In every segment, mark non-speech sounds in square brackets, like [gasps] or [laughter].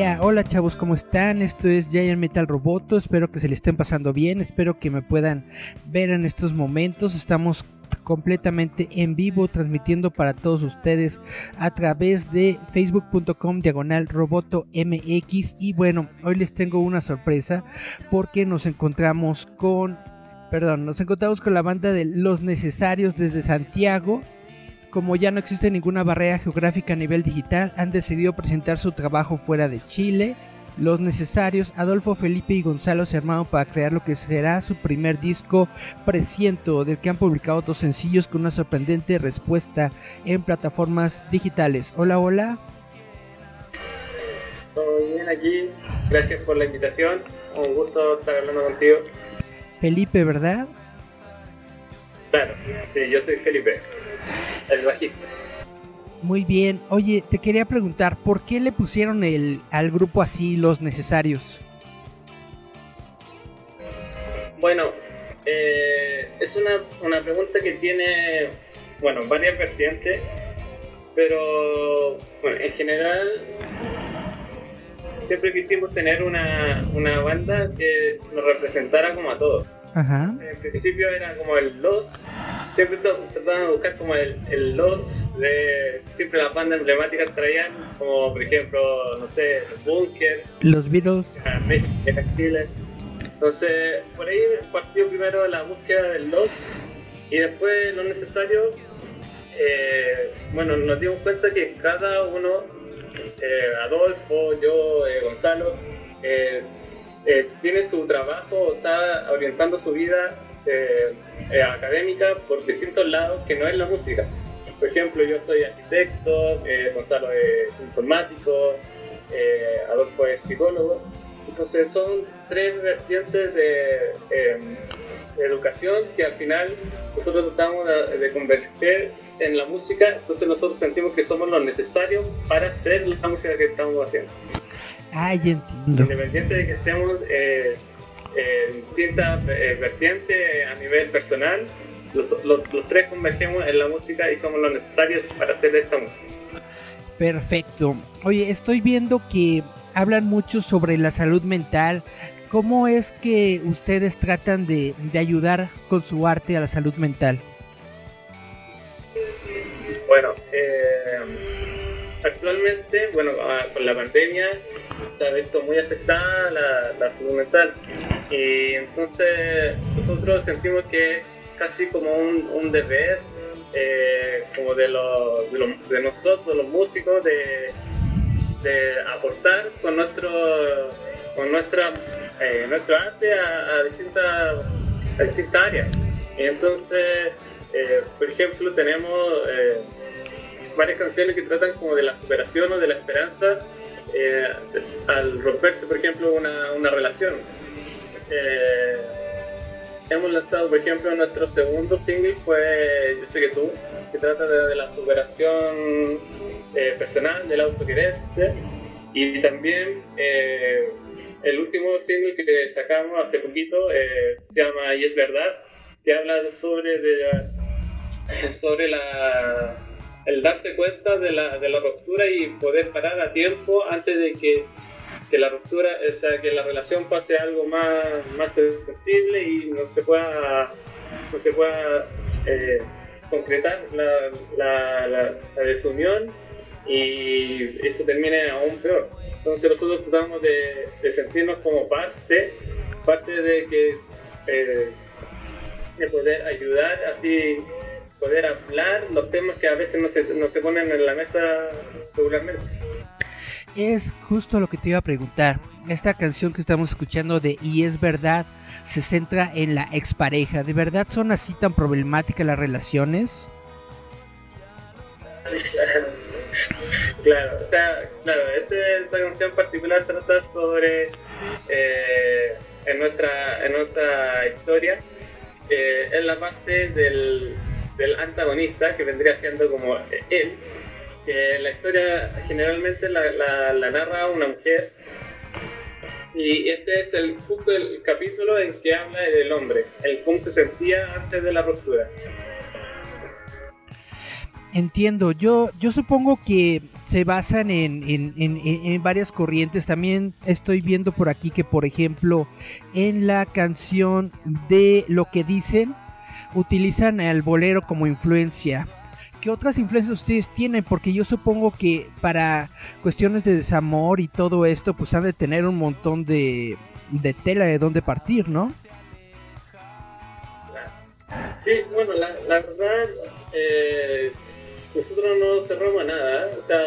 Hola chavos, ¿cómo están? Esto es Giant Metal Roboto, espero que se le estén pasando bien, espero que me puedan ver en estos momentos, estamos completamente en vivo transmitiendo para todos ustedes a través de facebook.com diagonal roboto mx y bueno, hoy les tengo una sorpresa porque nos encontramos con, perdón, nos encontramos con la banda de Los Necesarios desde Santiago como ya no existe ninguna barrera geográfica a nivel digital, han decidido presentar su trabajo fuera de Chile. Los necesarios, Adolfo Felipe y Gonzalo se armaron para crear lo que será su primer disco Presiento, del que han publicado dos sencillos con una sorprendente respuesta en plataformas digitales. Hola, hola. Todo bien aquí, gracias por la invitación, un gusto estar hablando contigo. Felipe, ¿verdad? Claro, sí, yo soy Felipe el bajista. Muy bien. Oye, te quería preguntar, ¿por qué le pusieron el, al grupo así los necesarios? Bueno, eh, es una, una, pregunta que tiene, bueno, varias vertientes, pero bueno, en general siempre quisimos tener una, una banda que nos representara como a todos. Ajá. En principio era como el Los, siempre trataban de buscar como el, el Los de siempre las bandas emblemáticas traían, como por ejemplo, no sé, los Bunker, los Beatles, Entonces, por ahí partió primero la búsqueda del Los y después lo necesario. Eh, bueno, nos dimos cuenta que cada uno, eh, Adolfo, yo, eh, Gonzalo, eh, tiene su trabajo, está orientando su vida eh, eh, académica por distintos lados que no es la música. Por ejemplo, yo soy arquitecto, Gonzalo es informático, Adolfo es psicólogo. Entonces son tres vertientes de, educación que al final nosotros tratamos de, convertir en la música, entonces nosotros sentimos que somos los necesarios para hacer la música que estamos haciendo. Ah, ya entiendo. Independiente de que estemos eh, en distintas eh, vertientes a nivel personal, los, los, tres convergemos en la música y somos los necesarios para hacer esta música. Perfecto. Oye, estoy viendo que hablan mucho sobre la salud mental. ¿Cómo es que ustedes tratan de, de ayudar con su arte a la salud mental? Bueno, eh, actualmente, bueno, ah, con la pandemia se ha visto muy afectada la, la salud mental y entonces nosotros sentimos que casi como un, deber eh, como de, los, de, nosotros, los músicos, de, de, aportar con nuestro con nuestra eh, nuestro arte a, distintas, distintas áreas. Entonces, eh, por ejemplo, tenemos varias canciones que tratan como de la superación o de la esperanza eh, al romperse, por ejemplo, una, una relación. Eh, hemos lanzado, por ejemplo, nuestro segundo single fue Yo sé que tú, que trata de, la superación eh, personal, del autoquererse, y también el último single que sacamos hace poquito se llama Y es verdad, que habla sobre, de, sobre la el darte cuenta de la, de la ruptura y poder parar a tiempo antes de que, que, la ruptura, o sea, que la relación pase algo más, más sensible y no se pueda, no se pueda eh, concretar la, la, la, desunión y eso termine aún peor. Entonces nosotros tratamos de, de sentirnos como parte, parte de que eh, de poder ayudar así poder hablar los temas que a veces no se, no se ponen en la mesa regularmente. Es justo lo que te iba a preguntar. Esta canción que estamos escuchando de Y es verdad se centra en la expareja. ¿De verdad son así tan problemáticas las relaciones? [laughs] Claro, o sea, claro, esta canción particular trata sobre eh, en nuestra en nuestra historia eh, en la parte del, del antagonista que vendría siendo como él que la historia generalmente la, narra una mujer y este es el punto del capítulo en que habla del hombre, el cómo se sentía antes de la ruptura. Entiendo, yo, yo supongo que se basan en, en, en, varias corrientes. También estoy viendo por aquí que, por ejemplo, en la canción de Lo que dicen, utilizan el bolero como influencia. ¿Qué otras influencias ustedes tienen? Porque yo supongo que para cuestiones de desamor y todo esto, pues han de tener un montón de, de tela de dónde partir, ¿no? Sí, bueno, la, la verdad, eh, nosotros no cerramos nada, o sea,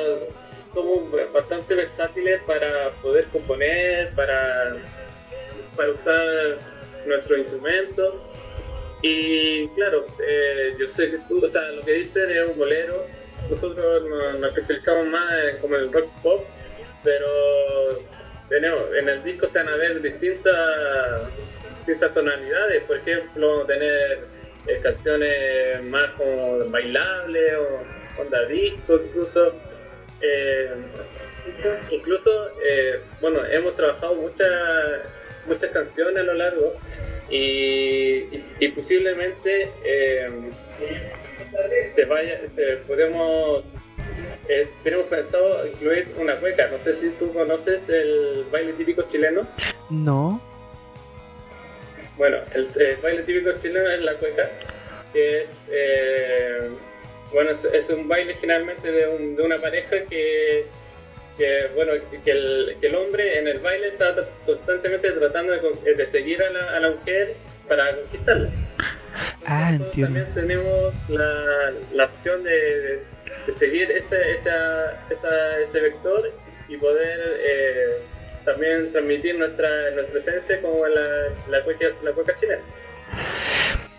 somos bastante versátiles para poder componer, para, para usar nuestros instrumentos. Y claro, eh, yo sé que tú, o sea, lo que dicen es un bolero. Nosotros nos, especializamos más en, como el rock pop, pero tenemos, en el disco se van a ver distintas, distintas tonalidades. Por ejemplo, tener eh, canciones más como bailables o onda disco incluso. Eh, incluso, bueno, hemos trabajado muchas muchas canciones a lo largo y, y, posiblemente se vaya, podemos tenemos pensado incluir una cueca. No sé si tú conoces el baile típico chileno. No. Bueno, el, baile típico chileno es la cueca, que es, eh, bueno, es, un baile generalmente de, una pareja que, bueno, que el, hombre en el baile está constantemente tratando de, seguir a la, mujer para conquistarla. Ah, entiendo. También tenemos la, opción de, seguir ese, ese vector y poder... Eh, también transmitir nuestra, nuestra esencia como la, la, cueca, la cueca chilena.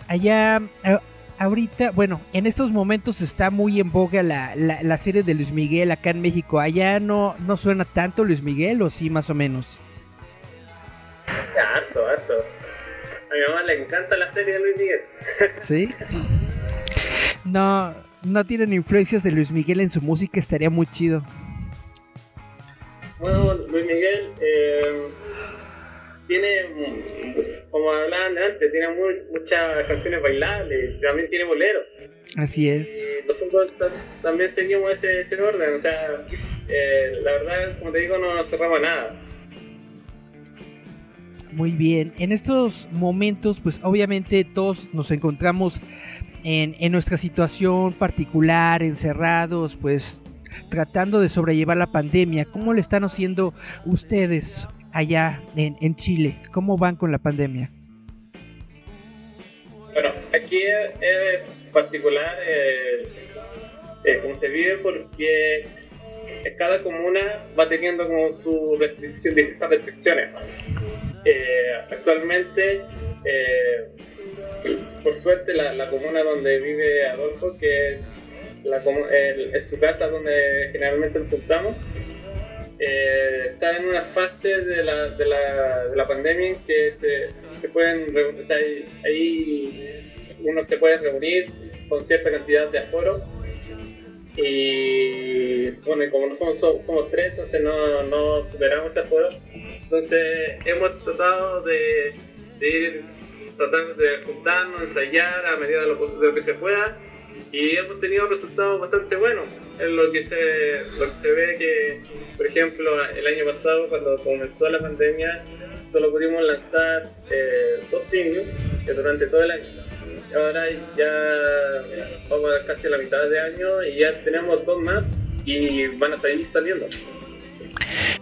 Allá, eh, ahorita, bueno, en estos momentos está muy en boga la, la, serie de Luis Miguel acá en México. Allá no, no suena tanto Luis Miguel o sí, más o menos. Harto, harto. A mi mamá le encanta la serie de Luis Miguel. [laughs] ¿Sí? No, no tienen influencias de Luis Miguel en su música, estaría muy chido. Bueno, Luis Miguel eh, tiene, como hablaban antes, tiene muchas canciones bailables, también tiene boleros. Así es. Y nosotros también seguimos ese, ese orden, o sea, eh, la verdad, como te digo, no nos cerramos nada. Muy bien, en estos momentos, pues obviamente todos nos encontramos en, en nuestra situación particular, encerrados, pues tratando de sobrellevar la pandemia. ¿Cómo le están haciendo ustedes allá en, Chile? ¿Cómo van con la pandemia? Bueno, aquí es, particular eh, eh, cómo se vive porque cada comuna va teniendo como su distintas restricciones. Eh, actualmente, por suerte, la, la, comuna donde vive Adolfo, que es la, es su casa donde generalmente nos juntamos, eh, está en una fase de la, de la, de la pandemia en que se, se pueden, sea, ahí, uno se puede reunir con cierta cantidad de aforo. Y bueno, como no somos, somos tres, entonces no, no superamos este aforo, entonces hemos tratado de, de ir tratando de juntarnos, ensayar a medida de lo, de lo que se pueda. Y hemos tenido resultados bastante buenos. En lo que se, lo que se ve que, por ejemplo, el año pasado, cuando comenzó la pandemia, solo pudimos lanzar eh, dos singles durante todo el año. Ahora ya vamos a casi a la mitad de año y ya tenemos dos más y van a salir saliendo.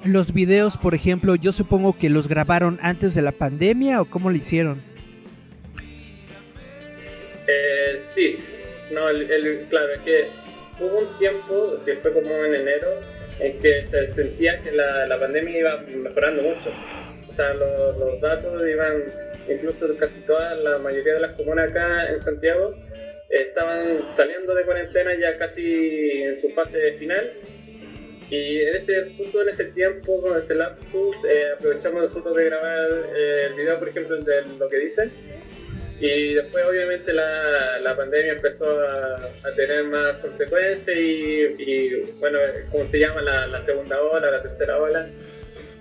Los videos, por ejemplo, yo supongo que los grabaron antes de la pandemia o cómo lo hicieron? Eh, sí, no, el, claro, es que hubo un tiempo, que fue como en enero, en que se sentía que la, la pandemia iba mejorando mucho. O sea, los, los datos iban, incluso casi toda la mayoría de las comunas acá en Santiago, estaban saliendo de cuarentena ya casi en su fase final. Y en ese punto, en ese tiempo, con ese lapsus, eh, aprovechamos nosotros de grabar eh, el video, por ejemplo, de lo que dicen. Y después, obviamente, la, la pandemia empezó a, a, tener más consecuencias y, y bueno, ¿cómo se llama? La, la, segunda ola, la tercera ola.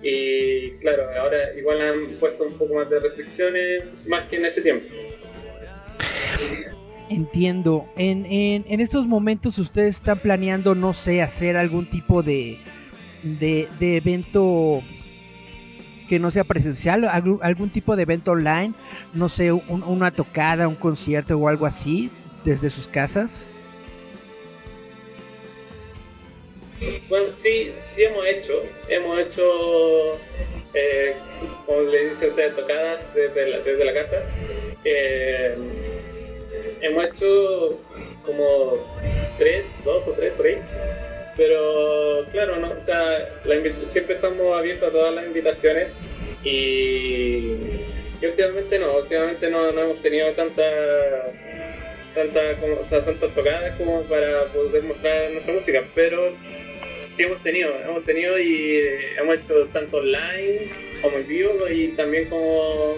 Y claro, ahora igual han puesto un poco más de restricciones, más que en ese tiempo. Entiendo. En, en, en, estos momentos ustedes están planeando, no sé, hacer algún tipo de, de, de evento que no sea presencial, algún, tipo de evento online, no sé, un, una tocada, un concierto o algo así, desde sus casas. Bueno, sí, sí hemos hecho, hemos hecho, eh, como le dicen ustedes, tocadas desde la, desde la casa. Eh, hemos hecho como tres, dos o tres por ahí. Pero claro, no, o sea, la siempre estamos abiertos a todas las invitaciones y, y últimamente no, últimamente no, no, hemos tenido tanta, tanta como, o tantas tocadas como para poder mostrar nuestra música, pero sí hemos tenido, hemos tenido y hemos hecho tanto online como en vivo y también como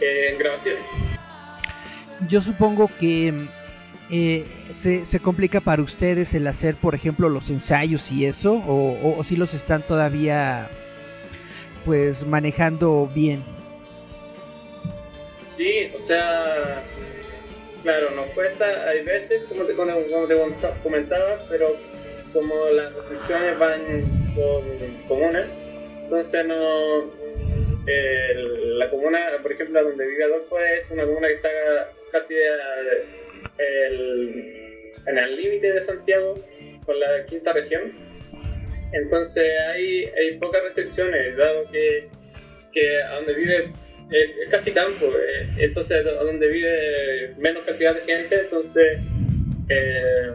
eh, en grabaciones. Yo supongo que eh, se, se, complica para ustedes el hacer, por ejemplo, los ensayos y eso, o, si los están todavía pues manejando bien. Sí, o sea, claro, nos cuesta, hay veces, como te, como te comentaba, pero como las restricciones van con comunas, entonces no, eh, la comuna, por ejemplo, donde vive Adolfo es una comuna que está casi el, en el límite de Santiago con la quinta región. Entonces hay, hay pocas restricciones, dado que, que a donde vive es, es casi campo, eh, entonces a donde vive menos cantidad de gente, entonces eh,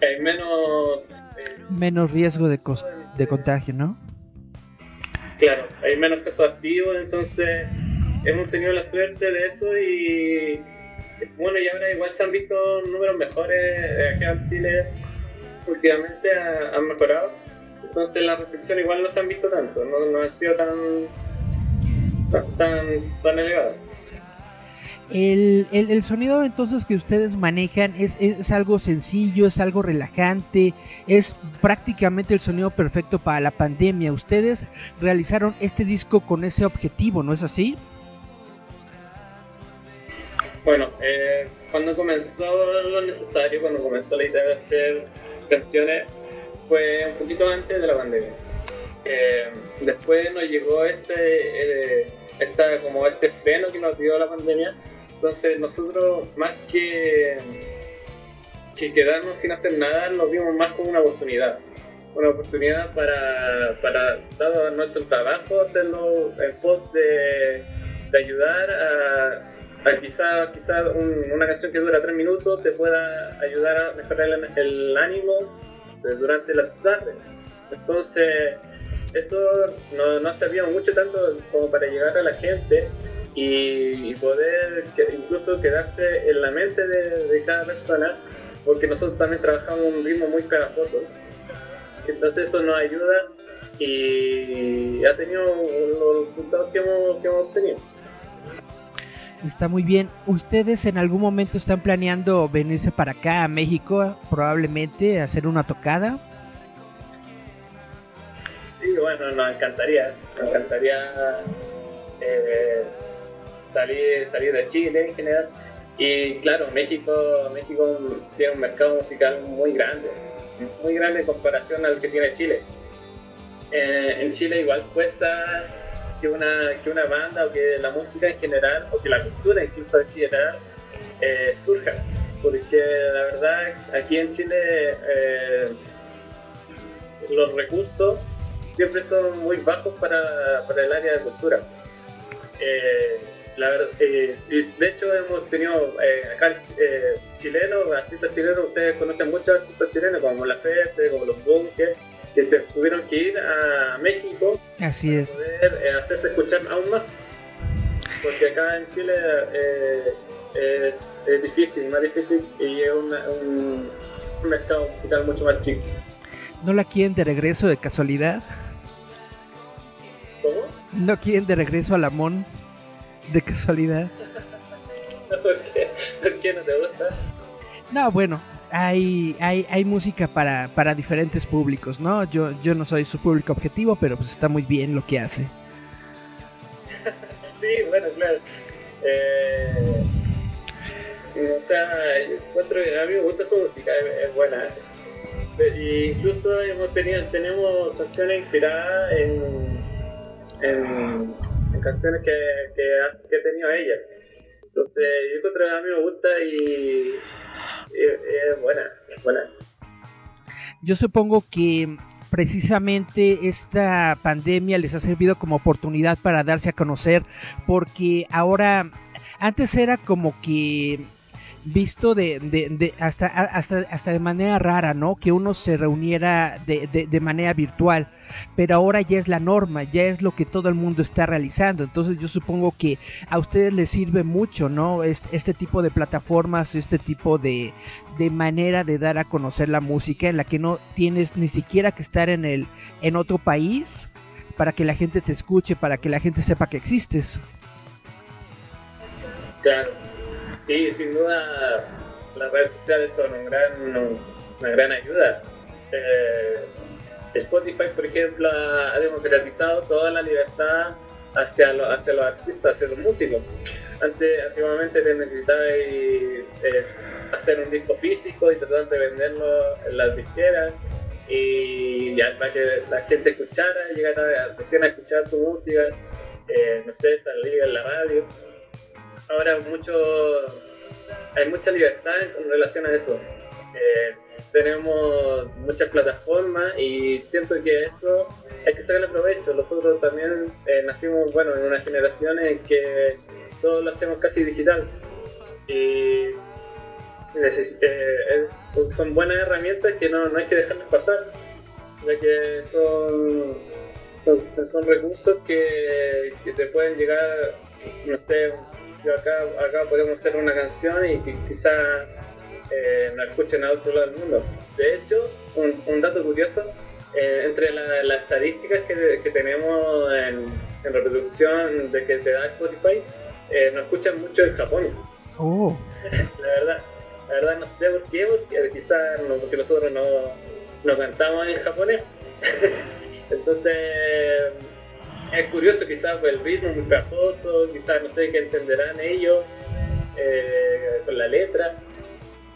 hay menos... Eh, menos riesgo de, de contagio, ¿no? Claro, hay menos casos activos, entonces hemos tenido la suerte de eso y bueno, y ahora igual se han visto números mejores acá en Chile, últimamente ha, han mejorado, entonces la restricción igual no se han visto tanto, no, no ha sido tan, tan, tan elevada. El, el, el, sonido entonces que ustedes manejan es, es, algo sencillo, es algo relajante, es prácticamente el sonido perfecto para la pandemia. Ustedes realizaron este disco con ese objetivo, ¿no es así? Bueno, eh, cuando comenzó lo necesario, cuando comenzó la idea de hacer canciones, fue un poquito antes de la pandemia. Eh, después nos llegó este, eh, esta, como este freno que nos dio la pandemia. Entonces nosotros, más que, que quedarnos sin hacer nada, nos vimos más como una oportunidad. Una oportunidad para, para dado nuestro trabajo, hacerlo en pos de, de ayudar a quizá, quizá un, una canción que dura tres minutos te pueda ayudar a mejorar el, ánimo durante las tardes. Entonces, eso no, no sabíamos mucho tanto como para llegar a la gente y, poder incluso quedarse en la mente de, de, cada persona, porque nosotros también trabajamos un ritmo muy pegajoso. Entonces eso nos ayuda y ha tenido los resultados que hemos, que hemos obtenido. Está muy bien. ¿Ustedes en algún momento están planeando venirse para acá a México, probablemente, hacer una tocada? Sí, bueno, nos encantaría. Nos encantaría eh, salir, salir de Chile en general. Y claro, México, México tiene un mercado musical muy grande, muy grande en comparación al que tiene Chile. Eh, en Chile igual cuesta que una, que una banda o que la música en general o que la cultura incluso en general eh, surja. Porque la verdad aquí en Chile eh, los recursos siempre son muy bajos para, para el área de cultura. Eh, la verdad, de hecho hemos tenido acá chilenos, artistas chilenos, ustedes conocen muchos artistas chilenos como La Feste, como Los Bunkers que se tuvieron que ir a México Así es. para poder eh, hacerse escuchar aún más. Porque acá en Chile eh, es, es difícil, más difícil y es una- un, un mercado musical mucho más chico. ¿No la quieren de regreso de casualidad? ¿Cómo? ¿No quieren de regreso a Lamón de casualidad? [laughs] ¿Por qué? ¿Por qué no te gusta? No, bueno, hay, hay, hay música para, para diferentes públicos, ¿no? Yo, yo no soy su público objetivo, pero pues está muy bien lo que hace. [laughs] Sí, bueno, claro. Eh, o sea, yo encuentro que a mí me gusta su música, es, buena. E incluso hemos tenido, tenemos canciones inspiradas en, en, canciones que, que, que ha tenido ella. Entonces, yo encuentro que a mí me gusta y buena, buena. Yo supongo que precisamente esta pandemia les ha servido como oportunidad para darse a conocer, porque ahora, antes era como que visto de, hasta, hasta, hasta de manera rara, ¿no? Que uno se reuniera de, de- de manera virtual, pero ahora ya es la norma, ya es lo que todo el mundo está realizando, entonces yo supongo que a ustedes les sirve mucho, ¿no? Este, este tipo de plataformas, este tipo de, de manera de dar a conocer la música en la que no tienes ni siquiera que estar en el en otro país para que la gente te escuche, para que la gente sepa que existes. Claro, sí, sin duda las redes sociales son un gran, una gran ayuda. Eh, Spotify, por ejemplo, ha democratizado toda la libertad hacia, lo- hacia los artistas, hacia los músicos. Antes, antiguamente te necesitabas eh, hacer un disco físico y tratar de venderlo en las disqueras y ya para que la gente escuchara, llegara recién a escuchar tu música, eh, no sé, salir en la radio ahora mucho hay mucha libertad en relación a eso. Eh, tenemos muchas plataformas y siento que eso hay que sacarle provecho. Nosotros también eh, nacimos bueno en una generación en que todo lo hacemos casi digital y eh, son buenas herramientas que no, no hay que dejarlas pasar, ya que son, son, son recursos que, que te pueden llegar, no sé, yo acá, acá podemos hacer una canción y que quizá eh, la escuchen a otro lado del mundo. De hecho, un, un dato curioso, eh, entre la- las estadísticas que, que tenemos en, en reproducción de que te da Spotify, eh, nos escuchan mucho en Japón. Oh, [laughs] La verdad, la verdad no sé por qué, porque quizás no, porque nosotros no, no cantamos en japonés. [laughs] Entonces es curioso quizás el ritmo muy pegajoso, quizás no sé qué entenderán ellos eh, con la letra.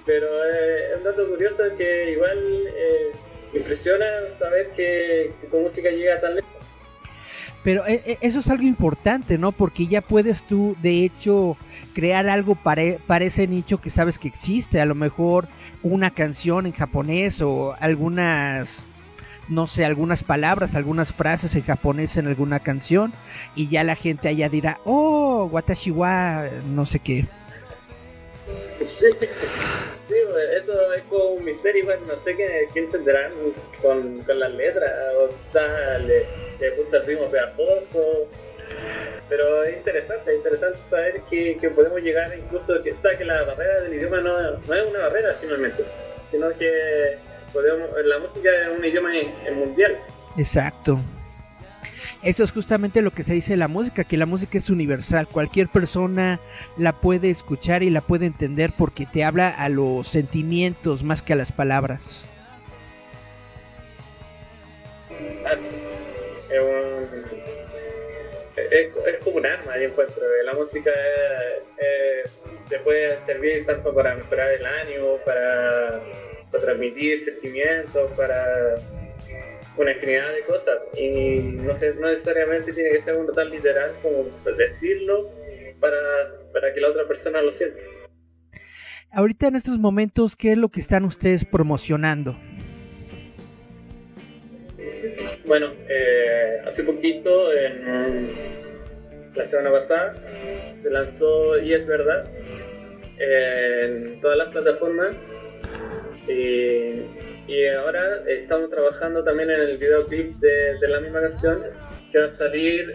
Pero eh, es un dato curioso que igual eh, impresiona saber que, que tu música llega tan lejos. pero eh, eh, eso es algo importante, ¿no? Porque ya puedes tú, de hecho, crear algo para, para ese nicho que sabes que existe. A lo mejor una canción en japonés o algunas, no sé, algunas palabras, algunas frases en japonés en alguna canción. Y ya la gente allá dirá, oh, watashi wa, no sé qué. Sí, sí, eso es como un misterio, igual no sé qué, qué entenderán con, con las letras, o quizás le, le gusta el ritmo pegajoso, pero es interesante, es interesante saber que, que podemos llegar incluso, que, o sea, que la barrera del idioma no, no es una barrera finalmente, sino que podemos, la música es un idioma en- mundial. Exacto. Eso es justamente lo que se dice de la música, que la música es universal, cualquier persona la puede escuchar y la puede entender porque te habla a los sentimientos más que a las palabras. es, un, es, es como un arma, yo encuentro. La música eh, eh, te puede servir tanto para mejorar el ánimo, para, para transmitir sentimientos, para una infinidad de cosas. Y no, sé, no necesariamente tiene que ser un tan literal como decirlo para, para que la otra persona lo sienta. Ahorita en estos momentos, ¿qué es lo que están ustedes promocionando? Bueno, eh, hace poquito, en, la semana pasada, se lanzó Y es verdad en todas las plataformas. Y Y ahora estamos trabajando también en el videoclip de, de la misma canción, que va a salir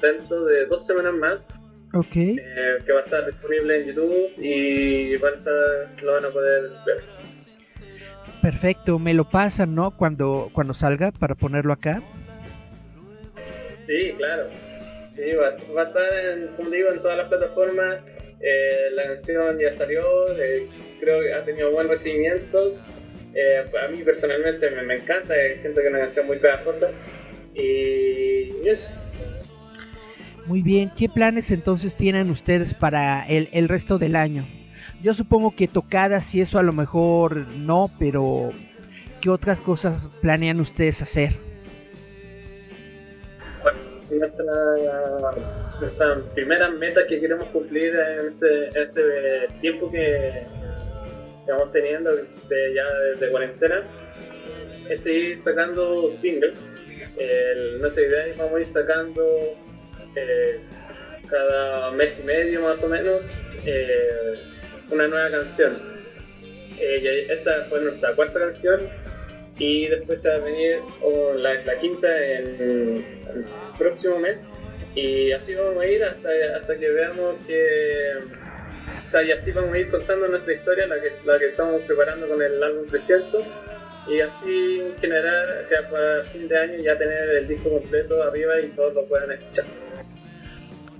dentro de dos semanas más. Ok. Eh, que va a estar disponible en YouTube y van a estar, lo van a poder ver. Perfecto, me lo pasan, ¿no? Cuando, cuando salga para ponerlo acá. Sí, claro. Sí, va, va a estar, en, como digo, en todas las plataformas. Eh, la canción ya salió, eh, creo que ha tenido buen recibimiento. Eh, a mí personalmente me, me encanta, eh, siento que es una canción muy pegajosa. Y eso. Muy bien, ¿qué planes entonces tienen ustedes para el, el resto del año? Yo supongo que tocadas y eso a lo mejor no, pero ¿qué otras cosas planean ustedes hacer? Nuestra, nuestra primera meta que queremos cumplir en este, este tiempo que estamos teniendo de, ya desde cuarentena es seguir sacando singles. Nuestra idea es vamos a ir sacando eh, cada mes y medio más o menos eh, una nueva canción. Eh, esta fue nuestra cuarta canción y después va a venir oh, la, la quinta en el próximo mes y así vamos a ir hasta, hasta que veamos que o sea, y así vamos a ir contando nuestra historia, la que, la que estamos preparando con el álbum 300 y así en general ya para fin de año ya tener el disco completo arriba y todos lo puedan escuchar.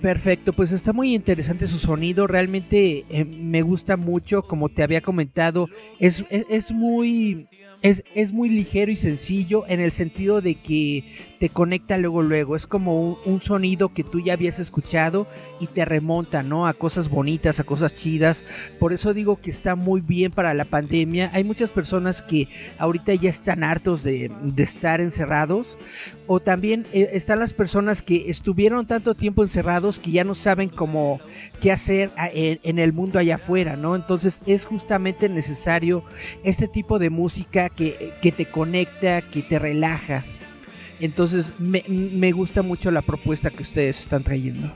Perfecto, pues está muy interesante su sonido, realmente eh, me gusta mucho, como te había comentado, es, es, es muy... Es, es muy ligero y sencillo en el sentido de que te conecta luego luego, es como un, sonido que tú ya habías escuchado y te remonta, ¿no? A cosas bonitas, a cosas chidas. Por eso digo que está muy bien para la pandemia. Hay muchas personas que ahorita ya están hartos de, estar encerrados. O también eh, están las personas que estuvieron tanto tiempo encerrados que ya no saben cómo qué hacer en, el mundo allá afuera, ¿no? Entonces es justamente necesario este tipo de música que te conecta, que te relaja. Entonces me, me gusta mucho la propuesta que ustedes están trayendo.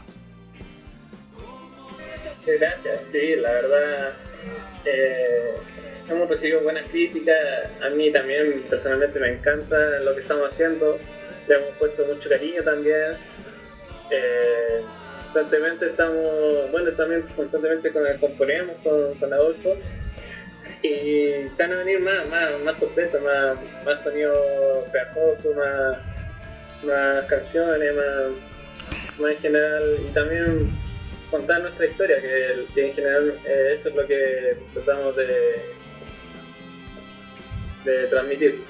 Gracias, sí, la verdad eh, hemos recibido buenas críticas, a mí también personalmente me encanta lo que estamos haciendo, le hemos puesto mucho cariño también, eh, constantemente estamos, bueno también constantemente con, componemos con, con Adolfo. Y se van a venir más, más, más sorpresas, más, más sonido pegajoso, más, más canciones, más, más en general y también contar nuestra historia, que, en general eh, eso es lo que tratamos de, de transmitir.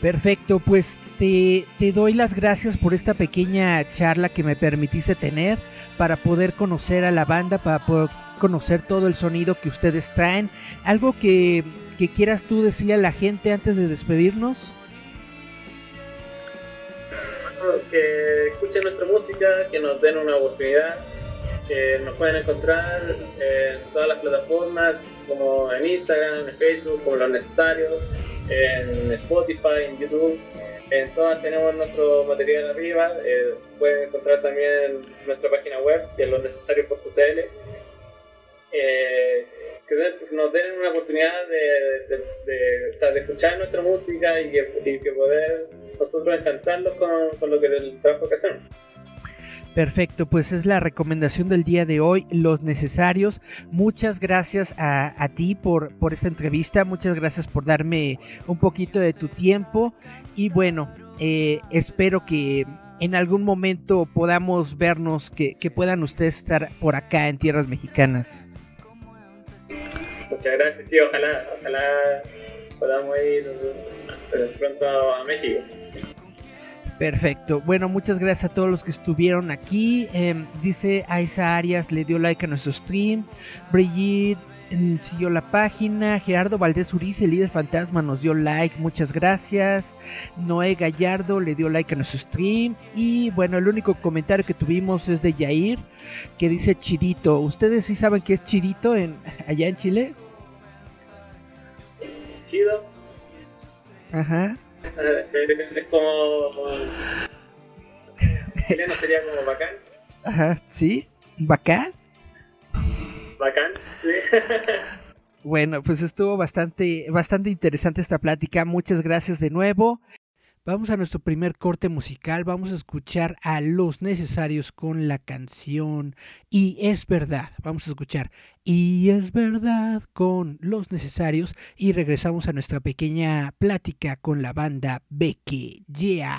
Perfecto, pues te, te doy las gracias por esta pequeña charla que me permitiste tener para poder conocer a la banda, para poder conocer todo el sonido que ustedes traen. Algo que, que quieras tú decirle a la gente antes de despedirnos. Que escuchen nuestra música, que nos den una oportunidad, que nos pueden encontrar en todas las plataformas, como en Instagram, en Facebook, como lo necesario, en Spotify, en YouTube. En todas tenemos nuestro material arriba. eh, pueden encontrar también nuestra página web, que es lonecesario.cl. Eh, que nos den una oportunidad de, de- o de escuchar nuestra música y que, y poder nosotros encantarlos con, con lo que el trabajo que hacemos. Perfecto, pues es la recomendación del día de hoy, los necesarios. Muchas gracias a, a ti por, por esta entrevista, muchas gracias por darme un poquito de tu tiempo y bueno, eh, espero que en algún momento podamos vernos, que, que puedan ustedes estar por acá en tierras mexicanas. Muchas gracias, sí, ojalá, ojalá podamos ir eh, pronto a México. Perfecto. Bueno, muchas gracias a todos los que estuvieron aquí. Em, dice Aisa Arias, le dio like a nuestro stream. Brigitte siguió la página. Gerardo Valdés Uriz, el líder fantasma, nos dio like. Muchas gracias. Noé Gallardo le dio like a nuestro stream. Y bueno, el único comentario que tuvimos es de Yair, que dice Chirito. ¿Ustedes sí saben qué es Chirito en, allá en Chile? Chido, Ajá. eh, es como. chileno sería como bacán, Ajá. ¿Sí? ¿Bacán? bacán. [laughs] Bueno, pues estuvo bastante, bastante interesante esta plática. Muchas gracias de nuevo. Vamos a nuestro primer corte musical. Vamos a escuchar a los necesarios con la canción Y es verdad. Vamos a escuchar Y es verdad con los necesarios. Y regresamos a nuestra pequeña plática con la banda Becky. Yeah.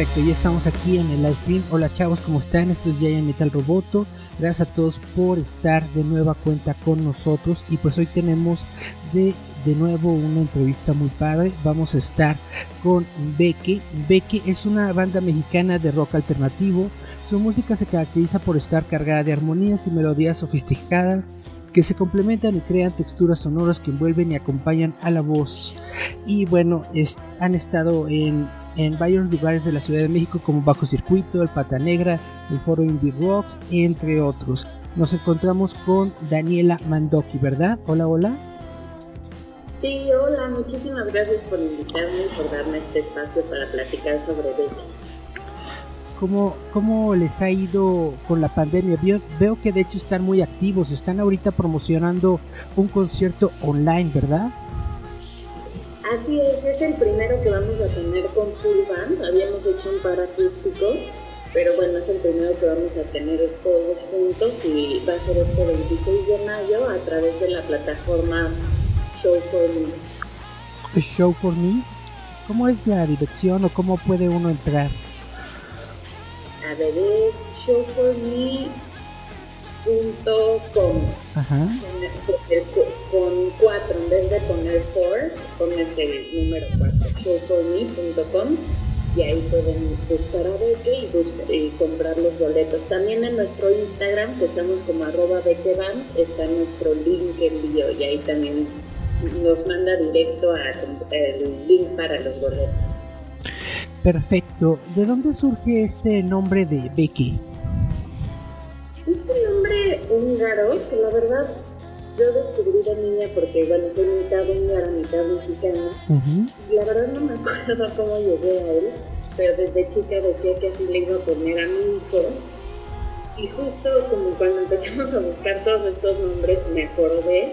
Perfecto, ya estamos aquí en el live stream. Hola chavos, ¿cómo están? Esto es Giant Metal Roboto. Gracias a todos por estar de nueva cuenta con nosotros. Y pues hoy tenemos de, de nuevo una entrevista muy padre. Vamos a estar con Beque. Beque es una banda mexicana de rock alternativo. Su música se caracteriza por estar cargada de armonías y melodías sofisticadas que se complementan y crean texturas sonoras que envuelven y acompañan a la voz. Y bueno, han estado en, en varios lugares de la Ciudad de México como Bajo Circuito, El Pata Negra, el Foro Indie Rocks, entre otros. Nos encontramos con Daniela Mandoki, ¿verdad? Hola, hola. Sí, hola, muchísimas gracias por invitarme y por darme este espacio para platicar sobre Becky. ¿Cómo, ¿Cómo les ha ido con la pandemia? Veo, veo que de hecho están muy activos, están ahorita promocionando un concierto online, ¿verdad? Así es, es el primero que vamos a tener con full band. Habíamos hecho un par acústicos, pero bueno, es el primero que vamos a tener todos juntos y va a ser este 26 de mayo a través de la plataforma Show for Me. Show for Me. ¿Cómo es la dirección o cómo puede uno entrar? A ver, es showforme.com. Ajá. Con 4, en vez de poner 4, pones el número 4, showforme.com y ahí pueden buscar a Beque y, buscar, y comprar los boletos. También en nuestro Instagram, que estamos como arroba Bequeband, está nuestro link en bio y ahí también nos manda directo al link para los boletos. Perfecto. ¿De dónde surge este nombre de Becky? Es un nombre húngaro que la verdad yo descubrí de niña porque, bueno, soy mitad húngara, mitad mexicana. Y la verdad no me [laughs] acuerdo cómo llegué a él, pero desde chica decía que así le iba a poner a mi hijo. Y justo como cuando empezamos a buscar todos estos nombres me acordé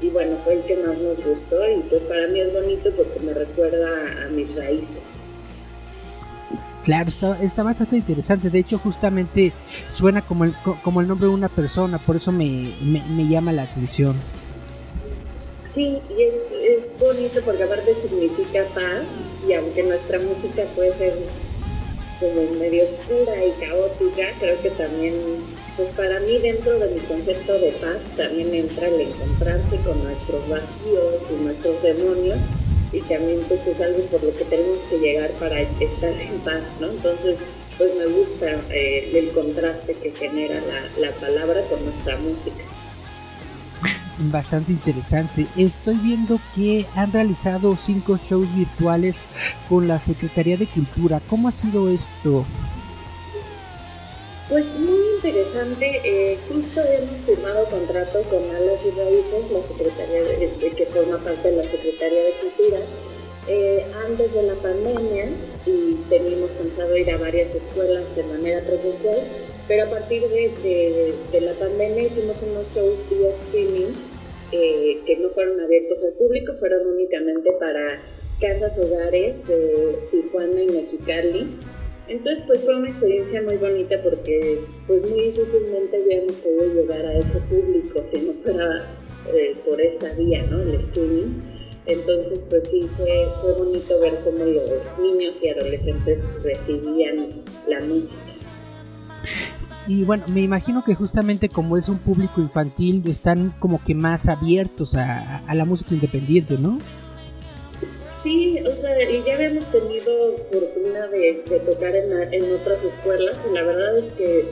y bueno, fue el que más nos gustó y pues para mí es bonito porque me recuerda a mis raíces. Claro, está, está bastante interesante. De hecho, justamente suena como el, co- como el nombre de una persona, por eso me, me, me llama la atención. Sí, y es, es bonito porque aparte significa paz y aunque nuestra música puede ser como medio oscura y caótica, creo que también, pues para mí dentro de mi concepto de paz también entra el encontrarse con nuestros vacíos y nuestros demonios y también pues es algo por lo que tenemos que llegar para estar en paz, ¿no? Entonces pues me gusta eh, el contraste que genera la, la palabra con nuestra música. Bastante interesante. Estoy viendo que han realizado cinco shows virtuales con la Secretaría de Cultura. ¿Cómo ha sido esto? Pues muy interesante, eh, justo hemos firmado contrato con Alas y Raíces, la secretaría de, que forma parte de la Secretaría de Cultura, eh, antes de la pandemia y teníamos pensado ir a varias escuelas de manera presencial, pero a partir de, de- de la pandemia hicimos unos shows vía streaming eh, que no fueron abiertos al público, fueron únicamente para casas hogares de Tijuana y Mexicali. Entonces, pues fue una experiencia muy bonita porque pues muy difícilmente hubiéramos podido llegar a ese público si no fuera eh, por esta vía, ¿no? El streaming. Entonces, pues sí, fue, fue bonito ver cómo los niños y adolescentes recibían la música. Y bueno, me imagino que justamente como es un público infantil, están como que más abiertos a, a la música independiente, ¿no? Sí, o sea, y ya habíamos tenido fortuna de, tocar en, otras escuelas y la verdad es que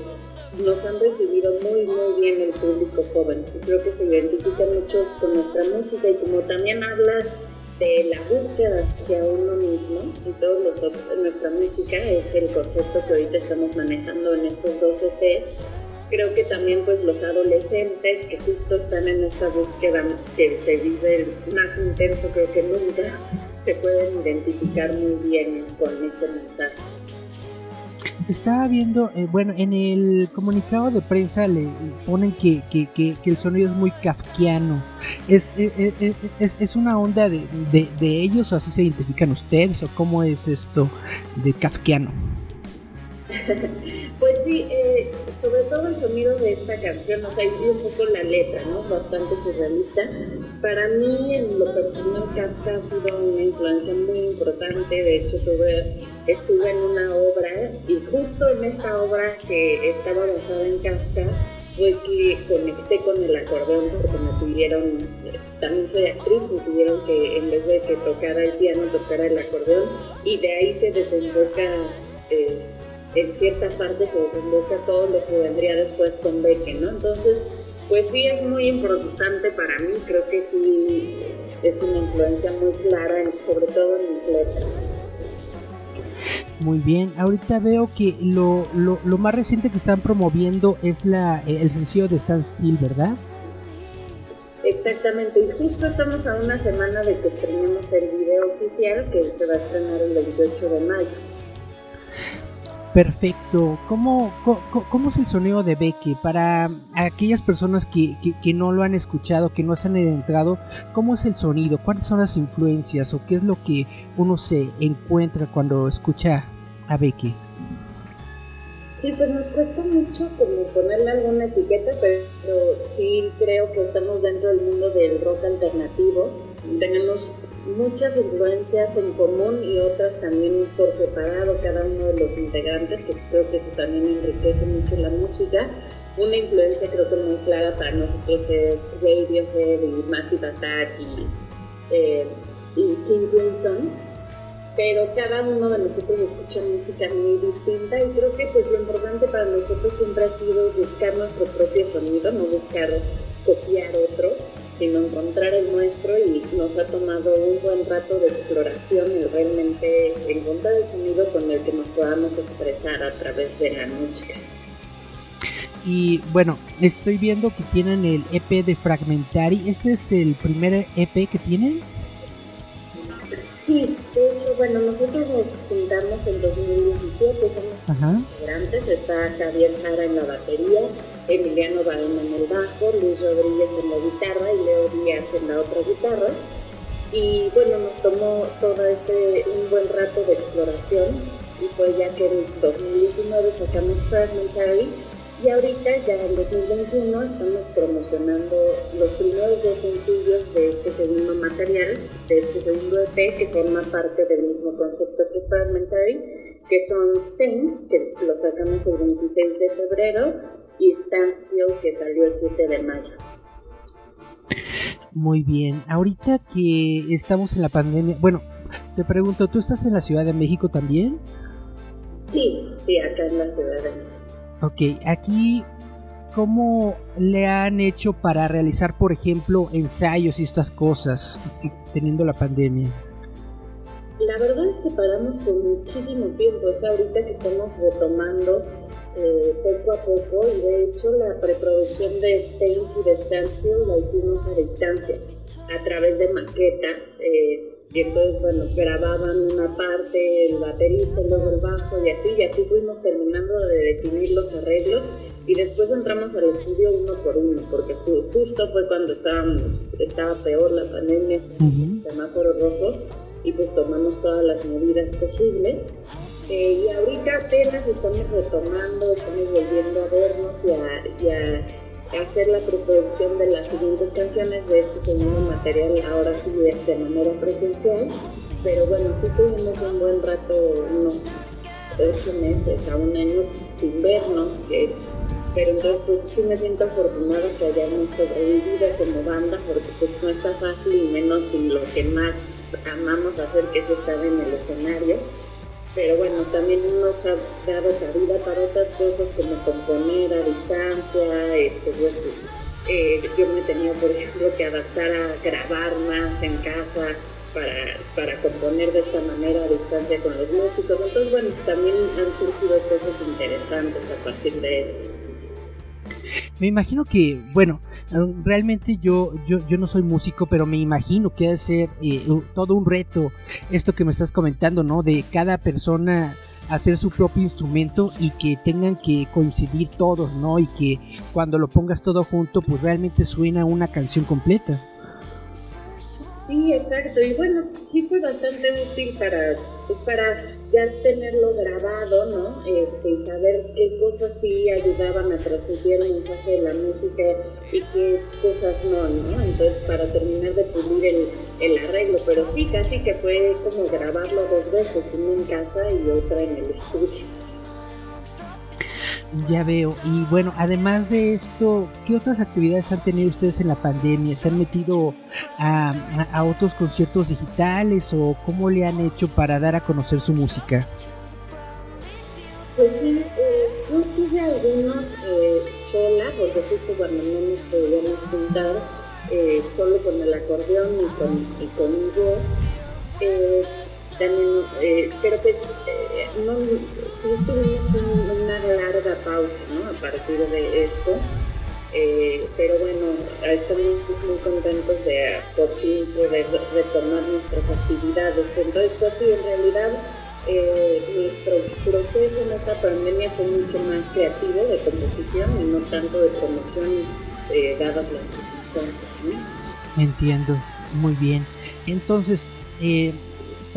nos han recibido muy, muy bien el público joven. Y Creo que se identifica mucho con nuestra música y como también habla de la búsqueda hacia uno mismo y todos los nuestra música es el concepto que ahorita estamos manejando en estos dos EPs. Creo que también pues los adolescentes que justo están en esta búsqueda que se vive más intenso creo que nunca se pueden identificar muy bien con este mensaje. Estaba viendo, eh, bueno, en el comunicado de prensa le ponen que, que, que, que el sonido es muy kafkiano. ¿Es, eh, eh, eh, es, es una onda de, de, de ellos o así se identifican ustedes o cómo es esto de kafkiano? [laughs] Pues sí, eh, sobre todo el sonido de esta canción, o sea, y un poco la letra, ¿no? Bastante surrealista. Para mí, en lo personal, Kafka ha sido una influencia muy importante. De hecho, tuve, estuve en una obra y justo en esta obra que estaba basada en Kafka fue que conecté con el acordeón porque me pidieron, también soy actriz, me pidieron que en vez de que tocara el piano, tocara el acordeón y de ahí se desemboca... Eh, en cierta parte se desemboca todo lo que vendría después con Beque, ¿no? Entonces, pues sí es muy importante para mí, creo que sí es una influencia muy clara, en- sobre todo en mis letras. Muy bien, ahorita veo que lo, lo, lo más reciente que están promoviendo es la, eh, el sencillo de Stand Still, ¿verdad? Exactamente, y justo estamos a una semana de que estrenemos el video oficial que se va a estrenar el 28 de mayo. Perfecto. ¿Cómo, cómo, es el sonido de Becky? Para aquellas personas que no lo han escuchado, que no se han adentrado, ¿cómo es el sonido? ¿Cuáles son las influencias o qué es lo que uno se encuentra cuando escucha a Becky? Sí, pues nos cuesta mucho como ponerle alguna etiqueta, pero sí creo que estamos dentro del mundo del rock alternativo. Tenemos muchas influencias en común y otras también por separado cada uno de los integrantes, que creo que eso también enriquece mucho la música. Una influencia creo que muy clara para nosotros es Radiohead y Massive Attack y, eh, y King Crimson pero cada uno de nosotros escucha música muy distinta y creo que pues lo importante para nosotros siempre ha sido buscar nuestro propio sonido, no buscar copiar otro, sino encontrar el nuestro y nos ha tomado un buen rato de exploración y realmente encontrar el sonido con el que nos podamos expresar a través de la música. Y bueno, estoy viendo que tienen el EP de Fragmentary. ¿Este es el primer EP que tienen? Sí, de hecho, bueno, nosotros nos juntamos en 2017, somos Ajá. integrantes, está Javier Jara en la batería, Emiliano Baena en el bajo, Luis Rodríguez en la guitarra y Leo Díaz en la otra guitarra. Y bueno, nos tomó todo este un buen rato de exploración y fue ya que en 2019 sacamos Fragmentary y ahorita ya en 2021 estamos promocionando los primeros dos sencillos de este segundo material, de este segundo EP que forma parte del mismo concepto que Fragmentary, que son Stains, que lo sacamos el 26 de febrero, y Stand Still, que salió el 7 de mayo. Muy bien, ahorita que estamos en la pandemia, bueno, te pregunto, ¿tú estás en la Ciudad de México también? Sí, sí, acá en la Ciudad de México. Ok, aquí, ¿cómo le han hecho para realizar, por ejemplo, ensayos y estas cosas [laughs] teniendo la pandemia? La verdad es que paramos por muchísimo tiempo, es ahorita que estamos retomando eh, poco a poco y de hecho la preproducción de Stains y de Standstill la hicimos a distancia, a través de maquetas. Eh, y entonces, bueno, grababan una parte, el baterista, luego el bajo y así, y así fuimos terminando de definir los arreglos y después entramos al estudio uno por uno, porque justo fue cuando estábamos, estaba peor la pandemia, Ujú. semáforo rojo, y pues tomamos todas las medidas posibles. Eh, y ahorita apenas estamos retomando, estamos volviendo a vernos y a, hacer la preproducción de las siguientes canciones de este segundo material, ahora sí de, de manera presencial. Pero bueno, sí tuvimos un buen rato, unos ocho meses a un año sin vernos, que, pero entonces pues sí me siento afortunada que hayamos sobrevivido como banda, porque pues no está fácil y menos sin lo que más amamos hacer, que es estar en el escenario pero bueno, también nos ha dado cabida para otras cosas como componer a distancia, este, pues, eh, yo me he tenido, por ejemplo, que adaptar a grabar más en casa para, para componer de esta manera a distancia con los músicos. Entonces, bueno, también han surgido cosas interesantes a partir de esto. Me imagino que, bueno, realmente yo, yo, yo no soy músico, pero me imagino que ha de ser eh, todo un reto esto que me estás comentando, ¿no? De cada persona hacer su propio instrumento y que tengan que coincidir todos, ¿no? Y que cuando lo pongas todo junto, pues realmente suena una canción completa. Sí, exacto. Y bueno, sí fue bastante útil para, pues para ya tenerlo grabado, ¿no? Este, saber qué cosas sí ayudaban a transmitir el mensaje de la música y qué cosas no, ¿no? Entonces, para terminar de pulir el, el arreglo. Pero sí, casi que fue como grabarlo dos veces, una en casa y otra en el estudio. Ya veo. Y bueno, además de esto, ¿qué otras actividades han tenido ustedes en la pandemia? ¿Se han metido a, a, otros conciertos digitales o cómo le han hecho para dar a conocer su música? Pues sí, eh, yo tuve algunos eh, sola, porque justo cuando no nos podíamos juntar, eh, solo con el acordeón y con, y con voz. Eh, también, eh, pero pues eh, no, sí tuvimos un- una larga pausa, ¿no? A partir de esto. Eh, pero bueno, estamos muy contentos de por fin poder retomar nuestras actividades. Entonces, pues sí, en realidad eh, nuestro proceso en esta pandemia fue mucho más creativo de composición y no tanto de promoción eh, dadas las circunstancias. ¿no? Entiendo, muy bien. Entonces, eh,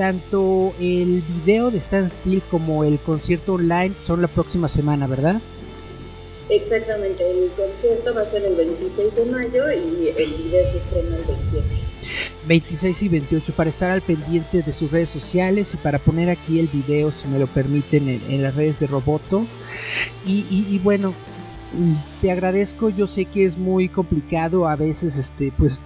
tanto el video de Stand Still como el concierto online son la próxima semana, ¿verdad? Exactamente, el concierto va a ser el 26 de mayo y el video se estrena el 28. 26 y 28 para estar al pendiente de sus redes sociales y para poner aquí el video, si me lo permiten, en, en las redes de Roboto. Y, y- y bueno, mm, te agradezco, yo sé que es muy complicado a veces, este, pues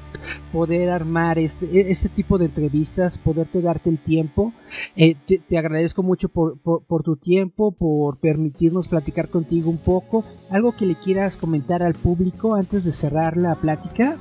poder armar este, e- este tipo de entrevistas, poderte darte el tiempo. Eh, te, agradezco mucho por, por- por tu tiempo, por permitirnos platicar contigo un poco. ¿Algo que le quieras comentar al público antes de cerrar la plática?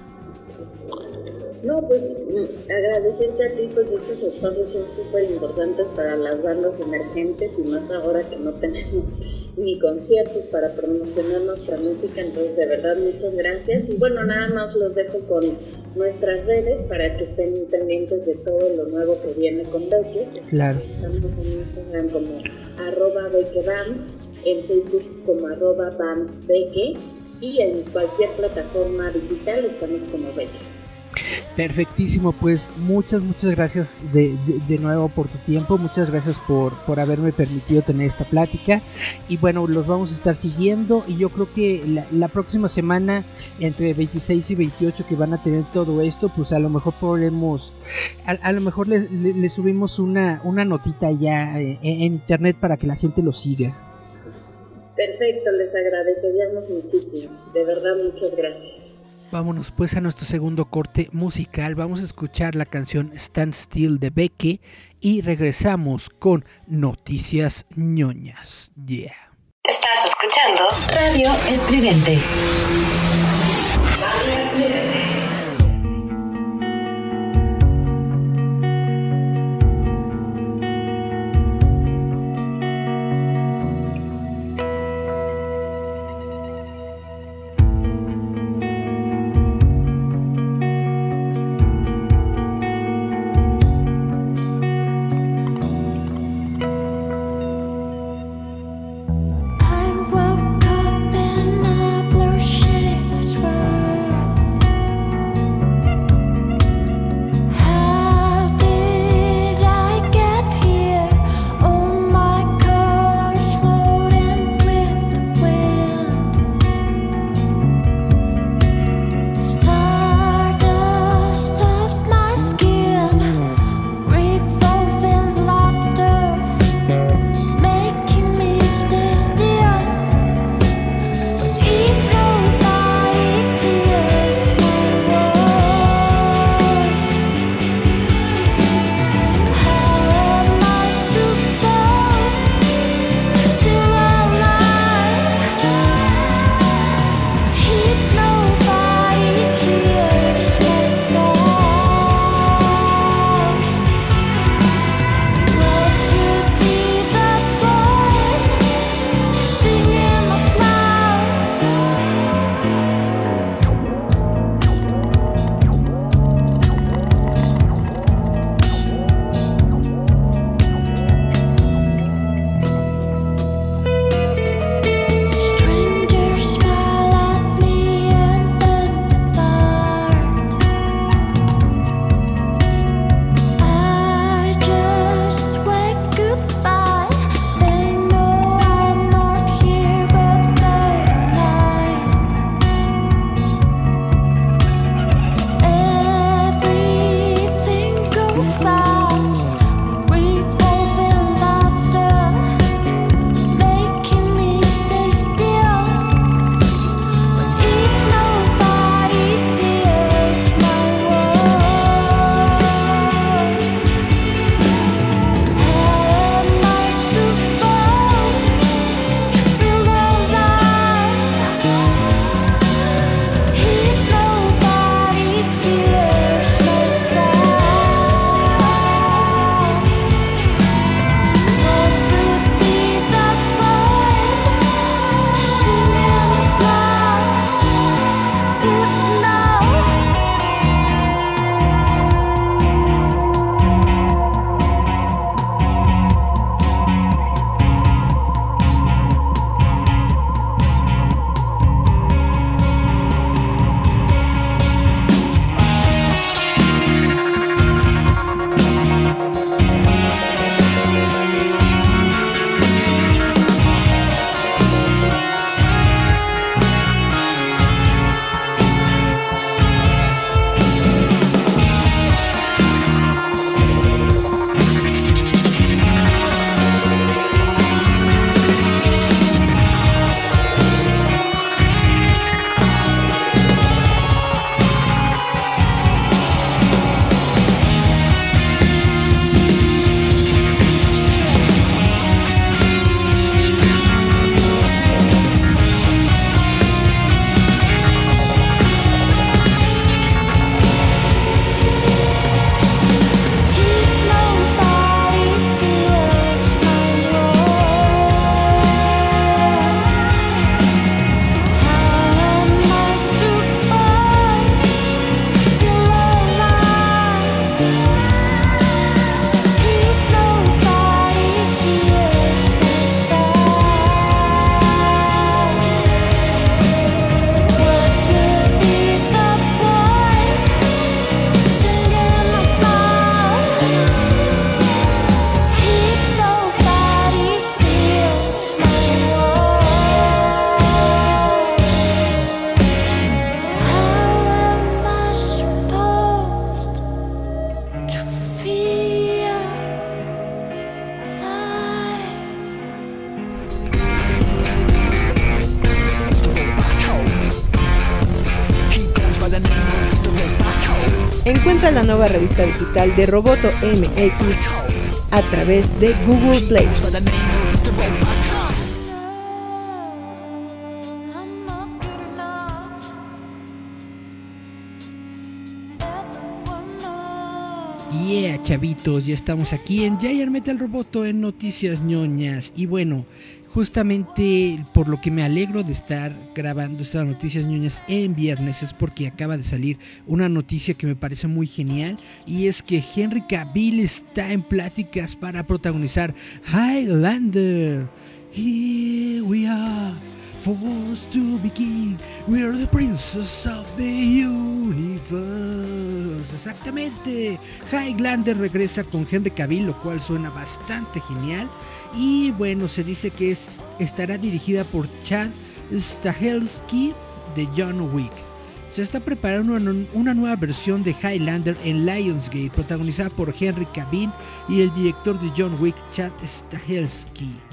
No, pues mm, agradecerte a ti, pues estos espacios son súper importantes para las bandas emergentes y más ahora que no tenemos [laughs] ni conciertos para promocionar nuestra música, entonces de verdad muchas gracias y bueno, nada más los dejo con nuestras redes para que estén pendientes de todo lo nuevo que viene con Beque. Claro. Estamos en Instagram como arroba BequeBam, en Facebook como arroba BamBeque y en cualquier plataforma digital estamos como Beque. Perfectísimo, pues muchas, muchas gracias de, de- nuevo por tu tiempo, muchas gracias por, por haberme permitido tener esta plática y bueno, los vamos a estar siguiendo y yo creo que la, próxima semana, entre 26 y 28 que van a tener todo esto, pues a lo mejor podremos, a, a lo mejor le subimos una, una notita ya eh, en, en internet para que la gente lo siga. Perfecto, les agradeceríamos muchísimo. De verdad, muchas gracias. Vámonos pues a nuestro segundo corte musical. Vamos a escuchar la canción Stand Still de Becky y regresamos con Noticias ñoñas. Yeah. Estás escuchando Radio Estridente. Radio Estridente. La nueva revista digital de Roboto MX a través de Google Play. Ya estamos aquí en Giant Metal Roboto en Noticias ñoñas. Y bueno, justamente por lo que me alegro de estar grabando estas noticias ñoñas en viernes es porque acaba de salir una noticia que me parece muy genial y es que Henry Cavill está en pláticas para protagonizar Highlander. Here we are. To we are the princess of the universe. Exactamente. Highlander regresa con Henry Cavill, lo cual suena bastante genial. Y bueno, se dice que es, estará dirigida por Chad Stahelski de John Wick. Se está preparando una, una nueva versión de Highlander en Lionsgate, protagonizada por Henry Cavill y el director de John Wick, Chad Stahelski.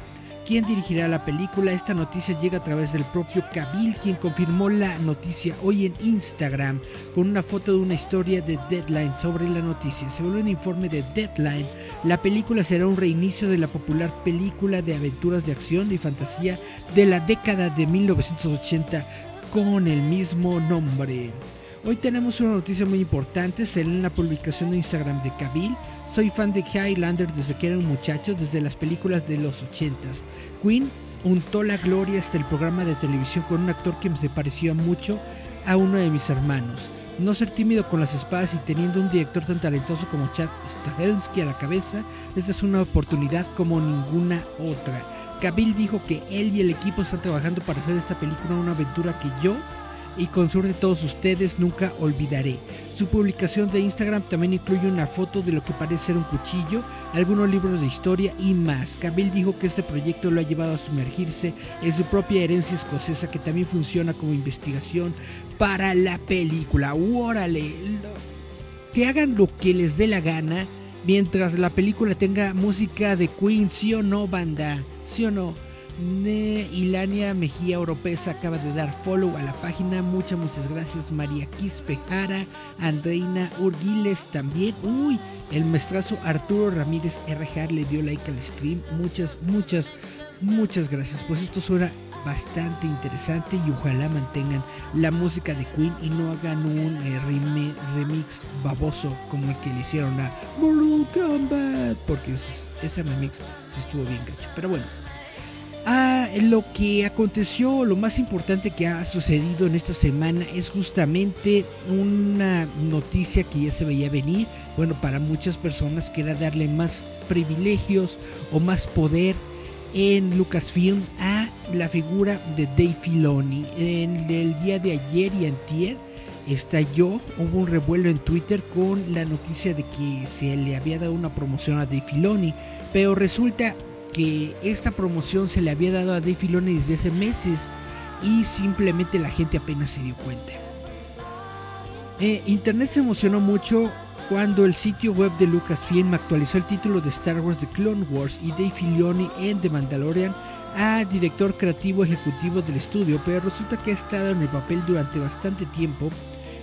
¿Quién dirigirá la película? Esta noticia llega a través del propio Cavill, quien confirmó la noticia hoy en Instagram con una foto de una historia de Deadline sobre la noticia. Según un informe de Deadline, la película será un reinicio de la popular película de aventuras de acción y fantasía de la década de 1980 con el mismo nombre. Hoy tenemos una noticia muy importante, será en la publicación de Instagram de Cavill. Soy fan de Highlander desde que era un muchacho, desde las películas de los 80s. Queen untó la gloria hasta el programa de televisión con un actor que me se parecía mucho a uno de mis hermanos. No ser tímido con las espadas y teniendo un director tan talentoso como Chad Stahelski a la cabeza, esta es una oportunidad como ninguna otra. Cavill dijo que él y el equipo están trabajando para hacer esta película una aventura que yo y con suerte de todos ustedes nunca olvidaré. Su publicación de Instagram también incluye una foto de lo que parece ser un cuchillo, algunos libros de historia y más. Cavill dijo que este proyecto lo ha llevado a sumergirse en su propia herencia escocesa que también funciona como investigación para la película. ¡Órale! Que hagan lo que les dé la gana mientras la película tenga música de Queen, ¿sí o no, banda? ¿Sí o no? Ilania Mejía Oropesa acaba de dar follow a la página. Muchas, muchas gracias. María Quispejara, Andreina Urguiles también. Uy, el maestrazo Arturo Ramírez RJ le dio like al stream. Muchas, muchas, muchas gracias. Pues esto suena bastante interesante y ojalá mantengan la música de Queen y no hagan un eh, remix baboso como el que le hicieron a Mortal Kombat porque es- ese remix sí estuvo bien gacho pero bueno Ah, lo que aconteció, lo más importante que ha sucedido en esta semana es justamente una noticia que ya se veía venir, bueno, para muchas personas que era darle más privilegios o más poder en Lucasfilm a la figura de Dave Filoni. En el día de ayer y antier estalló, hubo un revuelo en Twitter con la noticia de que se le había dado una promoción a Dave Filoni, pero resulta que esta promoción se le había dado a Dave Filoni desde hace meses y simplemente la gente apenas se dio cuenta. Eh, Internet se emocionó mucho cuando el sitio web de Lucasfilm actualizó el título de Star Wars The Clone Wars y Dave Filoni en The Mandalorian a director creativo ejecutivo del estudio, pero resulta que ha estado en el papel durante bastante tiempo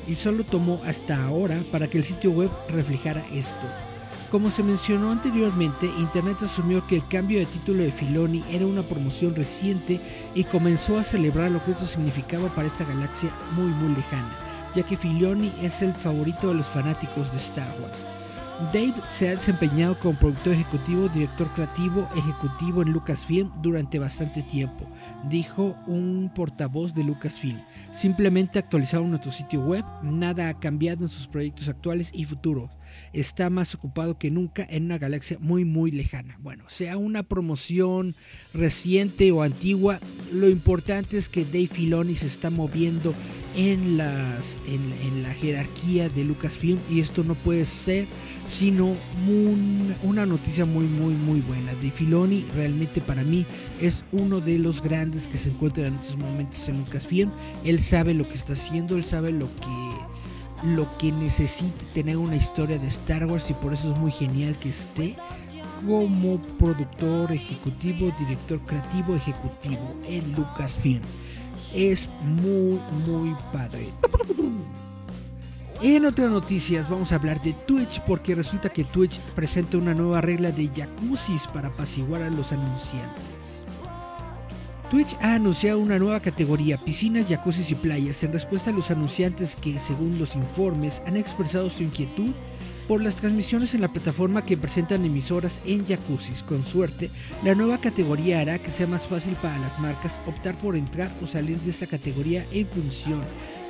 y solo tomó hasta ahora para que el sitio web reflejara esto. Como se mencionó anteriormente, Internet asumió que el cambio de título de Filoni era una promoción reciente y comenzó a celebrar lo que esto significaba para esta galaxia muy muy lejana, ya que Filoni es el favorito de los fanáticos de Star Wars. Dave se ha desempeñado como productor ejecutivo, director creativo, ejecutivo en Lucasfilm durante bastante tiempo, dijo un portavoz de Lucasfilm. Simplemente actualizaron nuestro sitio web, nada ha cambiado en sus proyectos actuales y futuros. Está más ocupado que nunca en una galaxia muy muy lejana. Bueno, sea una promoción reciente o antigua, lo importante es que Dave Filoni se está moviendo en, en, la jerarquía de Lucasfilm y esto no puede ser sino un- una noticia muy muy muy buena. De Filoni realmente para mí es uno de los grandes que se encuentran en estos momentos en Lucasfilm. Él sabe lo que está haciendo, él sabe lo que lo que necesita tener una historia de Star Wars y por eso es muy genial que esté como productor ejecutivo, director creativo ejecutivo en Lucasfilm. Es muy muy padre. En otras noticias vamos a hablar de Twitch porque resulta que Twitch presenta una nueva regla de jacuzzis para apaciguar a los anunciantes. Twitch ha anunciado una nueva categoría, piscinas, jacuzzis y playas, en respuesta a los anunciantes que, según los informes, han expresado su inquietud por las transmisiones en la plataforma que presentan emisoras en jacuzzis. Con suerte, la nueva categoría hará que sea más fácil para las marcas optar por entrar o salir de esta categoría en función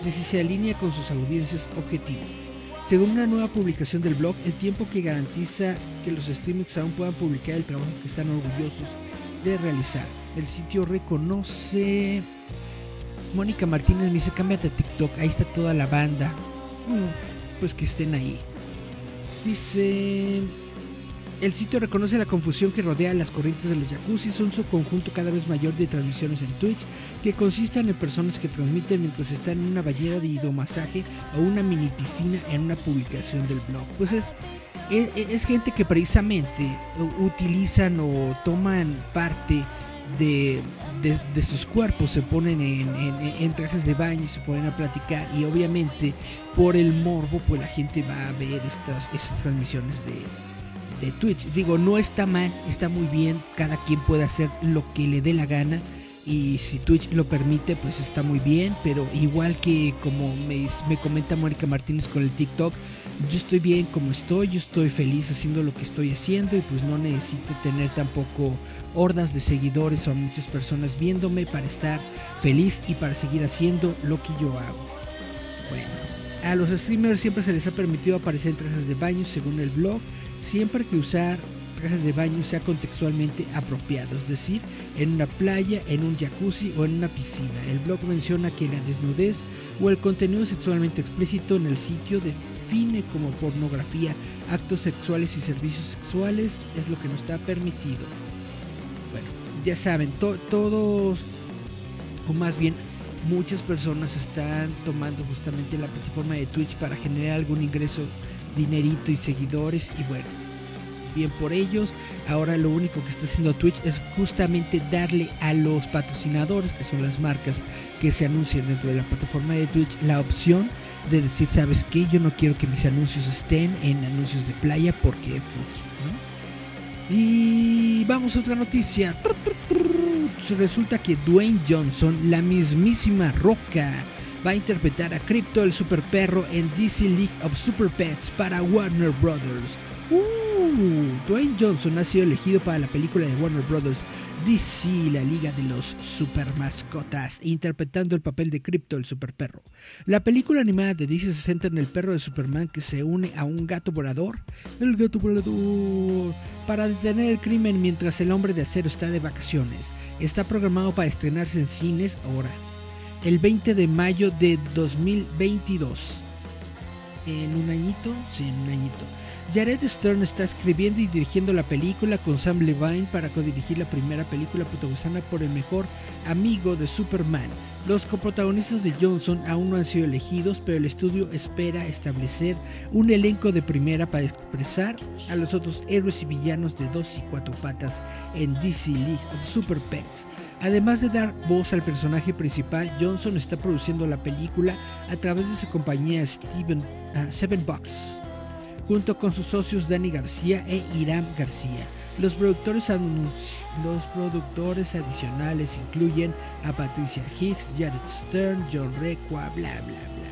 de si se alinea con sus audiencias objetivo. Según una nueva publicación del blog, el tiempo que garantiza que los streamers aún puedan publicar el trabajo que están orgullosos de realizar. El sitio reconoce... Mónica Martínez me dice, cámbiate a TikTok, ahí está toda la banda. Mm, pues que estén ahí. Dice... El sitio reconoce la confusión que rodea las corrientes de los jacuzzi, son su conjunto cada vez mayor de transmisiones en Twitch, que consisten en personas que transmiten mientras están en una bañera de hidromasaje o una mini piscina en una publicación del blog. Pues es, es, es gente que precisamente utilizan o toman parte de, de, sus cuerpos, se ponen en, en- en trajes de baño, se ponen a platicar y obviamente por el morbo pues la gente va a ver estas, estas transmisiones de, de Twitch. Digo, no está mal, está muy bien, cada quien puede hacer lo que le dé la gana y si Twitch lo permite pues está muy bien, pero igual que como me, me comenta Mónica Martínez con el TikTok, yo estoy bien como estoy, yo estoy feliz haciendo lo que estoy haciendo y pues no necesito tener tampoco hordas de seguidores o muchas personas viéndome para estar feliz y para seguir haciendo lo que yo hago. Bueno, a los streamers siempre se les ha permitido aparecer en trajes de baño según el blog, siempre que usar trajes de baño sea contextualmente apropiado, es decir, en una playa, en un jacuzzi o en una piscina. El blog menciona que la desnudez o el contenido sexualmente explícito en el sitio define como pornografía, actos sexuales y servicios sexuales es lo que no está permitido. Bueno, ya saben, to- todos, o más bien muchas personas están tomando justamente la plataforma de Twitch para generar algún ingreso, dinerito y seguidores y bueno, bien por ellos. Ahora lo único que está haciendo Twitch es justamente darle a los patrocinadores, que son las marcas que se anuncian dentro de la plataforma de Twitch, la opción de decir, ¿sabes qué? Yo no quiero que mis anuncios estén en anuncios de playa porque fuchi, ¿no? Y vamos a otra noticia. Resulta que Dwayne Johnson, la mismísima Roca, va a interpretar a Crypto el Super Perro en DC League of Super Pets para Warner Brothers. Uh, Dwayne Johnson ha sido elegido para la película de Warner Brothers DC, la Liga de los Super Mascotas, interpretando el papel de Crypto el Super Perro. La película animada de DC se centra en el perro de Superman que se une a un gato volador, el gato volador, para detener el crimen mientras el hombre de acero está de vacaciones. Está programado para estrenarse en cines ahora, el 20 de mayo de 2022. En un añito, sí, en un añito. Jared Stern está escribiendo y dirigiendo la película con Sam Levine para codirigir la primera película protagonizada por el mejor amigo de Superman. Los coprotagonistas de Johnson aún no han sido elegidos, pero el estudio espera establecer un elenco de primera para expresar a los otros héroes y villanos de dos y cuatro patas en DC League of Super Pets. Además de dar voz al personaje principal, Johnson está produciendo la película a través de su compañía Steven, ah, Seven Bucks junto con sus socios Dani García e Iram García. Los productores, los productores adicionales incluyen a Patricia Hicks, Jared Stern, John Requa, bla bla bla.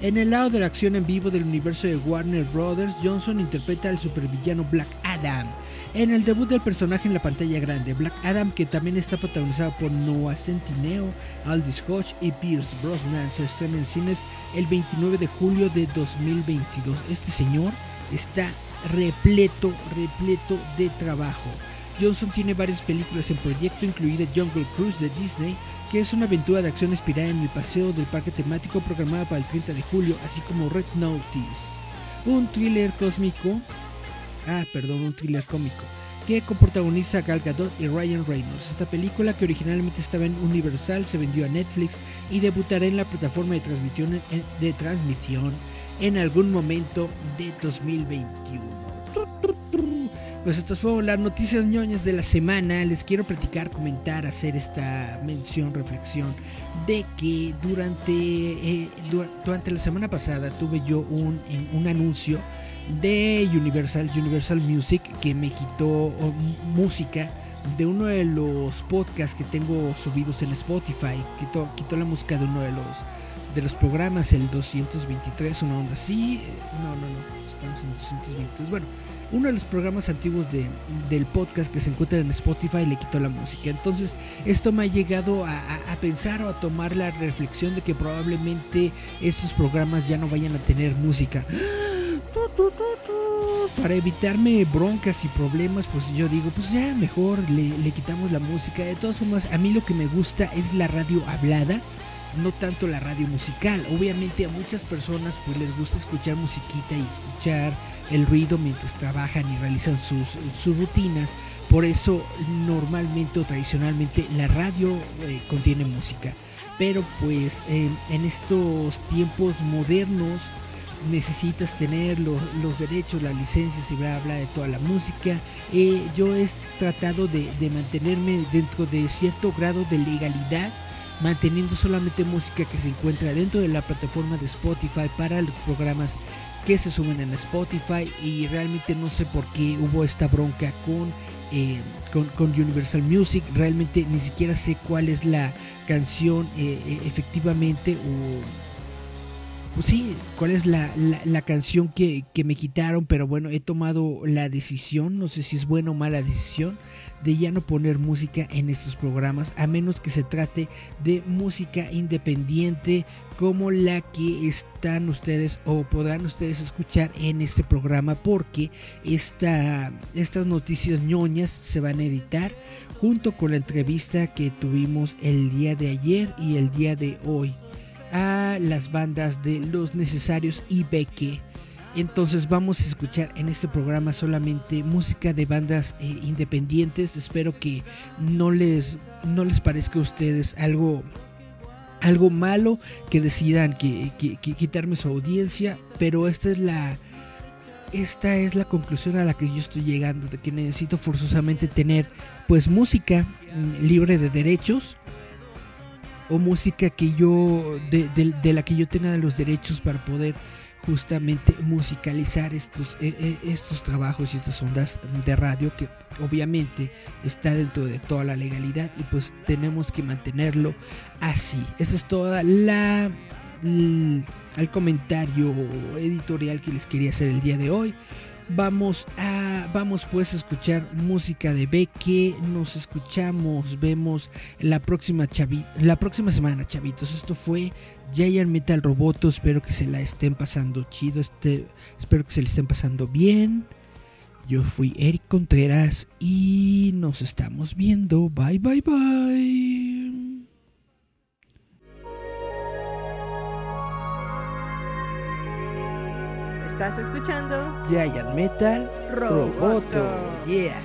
En el lado de la acción en vivo del universo de Warner Brothers, Johnson interpreta al supervillano Black Adam. En el debut del personaje en la pantalla grande, Black Adam, que también está protagonizado por Noah Centineo, Aldis Hodge y Pierce Brosnan, se estrena en cines el 29 de julio de 2022. Este señor está repleto, repleto de trabajo. Johnson tiene varias películas en proyecto, incluida Jungle Cruise de Disney, que es una aventura de acción inspirada en el paseo del parque temático programada para el 30 de julio, así como Red Notice, un thriller cósmico, ah, perdón, un thriller cómico, que coprotagoniza Gal Gadot y Ryan Reynolds. Esta película, que originalmente estaba en Universal, se vendió a Netflix y debutará en la plataforma de transmisión en algún momento de 2021. Pues estas fueron las noticias ñoñas de la semana. Les quiero platicar, comentar, hacer esta mención, reflexión de que durante, eh, du- durante la semana pasada tuve yo un, un anuncio de Universal, Universal Music, que me quitó música de uno de los podcasts que tengo subidos en Spotify. Quitó, quitó la música de uno de los de los programas, el 223, una onda así. eh, No, no, no, estamos en 223. Bueno, uno de los programas antiguos de- del podcast que se encuentra en Spotify le quitó la música. Entonces, esto me ha llegado a, a- pensar o a tomar la reflexión de que probablemente estos programas ya no vayan a tener música. [gasps] Para evitarme broncas y problemas, pues yo digo, pues ya mejor le, le quitamos la música. De todas formas, a mí lo que me gusta es la radio hablada no tanto la radio musical. Obviamente a muchas personas pues les gusta escuchar musiquita y escuchar el ruido mientras trabajan y realizan sus, rutinas. Por eso normalmente o tradicionalmente la radio eh, contiene música. Pero pues en estos tiempos modernos necesitas tener lo- los derechos, las licencias y bla bla de toda la música. Eh, yo he tratado de, de mantenerme dentro de cierto grado de legalidad manteniendo solamente música que se encuentra dentro de la plataforma de Spotify para los programas que se suben en Spotify y realmente no sé por qué hubo esta bronca con, eh, con, Universal Music, realmente ni siquiera sé cuál es la canción eh, eh, efectivamente pues sí, cuál es la, la, la canción que, que me quitaron, pero bueno, he tomado la decisión, no sé si es buena o mala decisión, de ya no poner música en estos programas, a menos que se trate de música independiente como la que están ustedes o podrán ustedes escuchar en este programa, porque esta, estas noticias ñoñas se van a editar junto con la entrevista que tuvimos el día de ayer y el día de hoy a las bandas de Los Necesarios y Beque. Entonces vamos a escuchar en este programa solamente música de bandas eh, independientes. Espero que no les, no les parezca a ustedes algo, algo malo que decidan que, que- que quitarme su audiencia. Pero esta es la, esta es la conclusión a la que yo estoy llegando de que necesito forzosamente tener pues música mm, libre de derechos o música que yo de, de- la que yo tenga los derechos para poder justamente musicalizar estos eh, eh, estos trabajos y estas ondas de radio que obviamente está dentro de toda la legalidad y pues tenemos que mantenerlo así. Esa es toda la el comentario editorial que les quería hacer el día de hoy Vamos a vamos pues a escuchar música de Beque, nos escuchamos, vemos la próxima chavi, la próxima semana, chavitos. Esto fue Giant Metal Roboto, espero que se la estén pasando chido, este, espero que se le estén pasando bien. Yo fui Eric Contreras y nos estamos viendo. Bye bye bye. Estás escuchando Giant Metal Roboto. Yeah.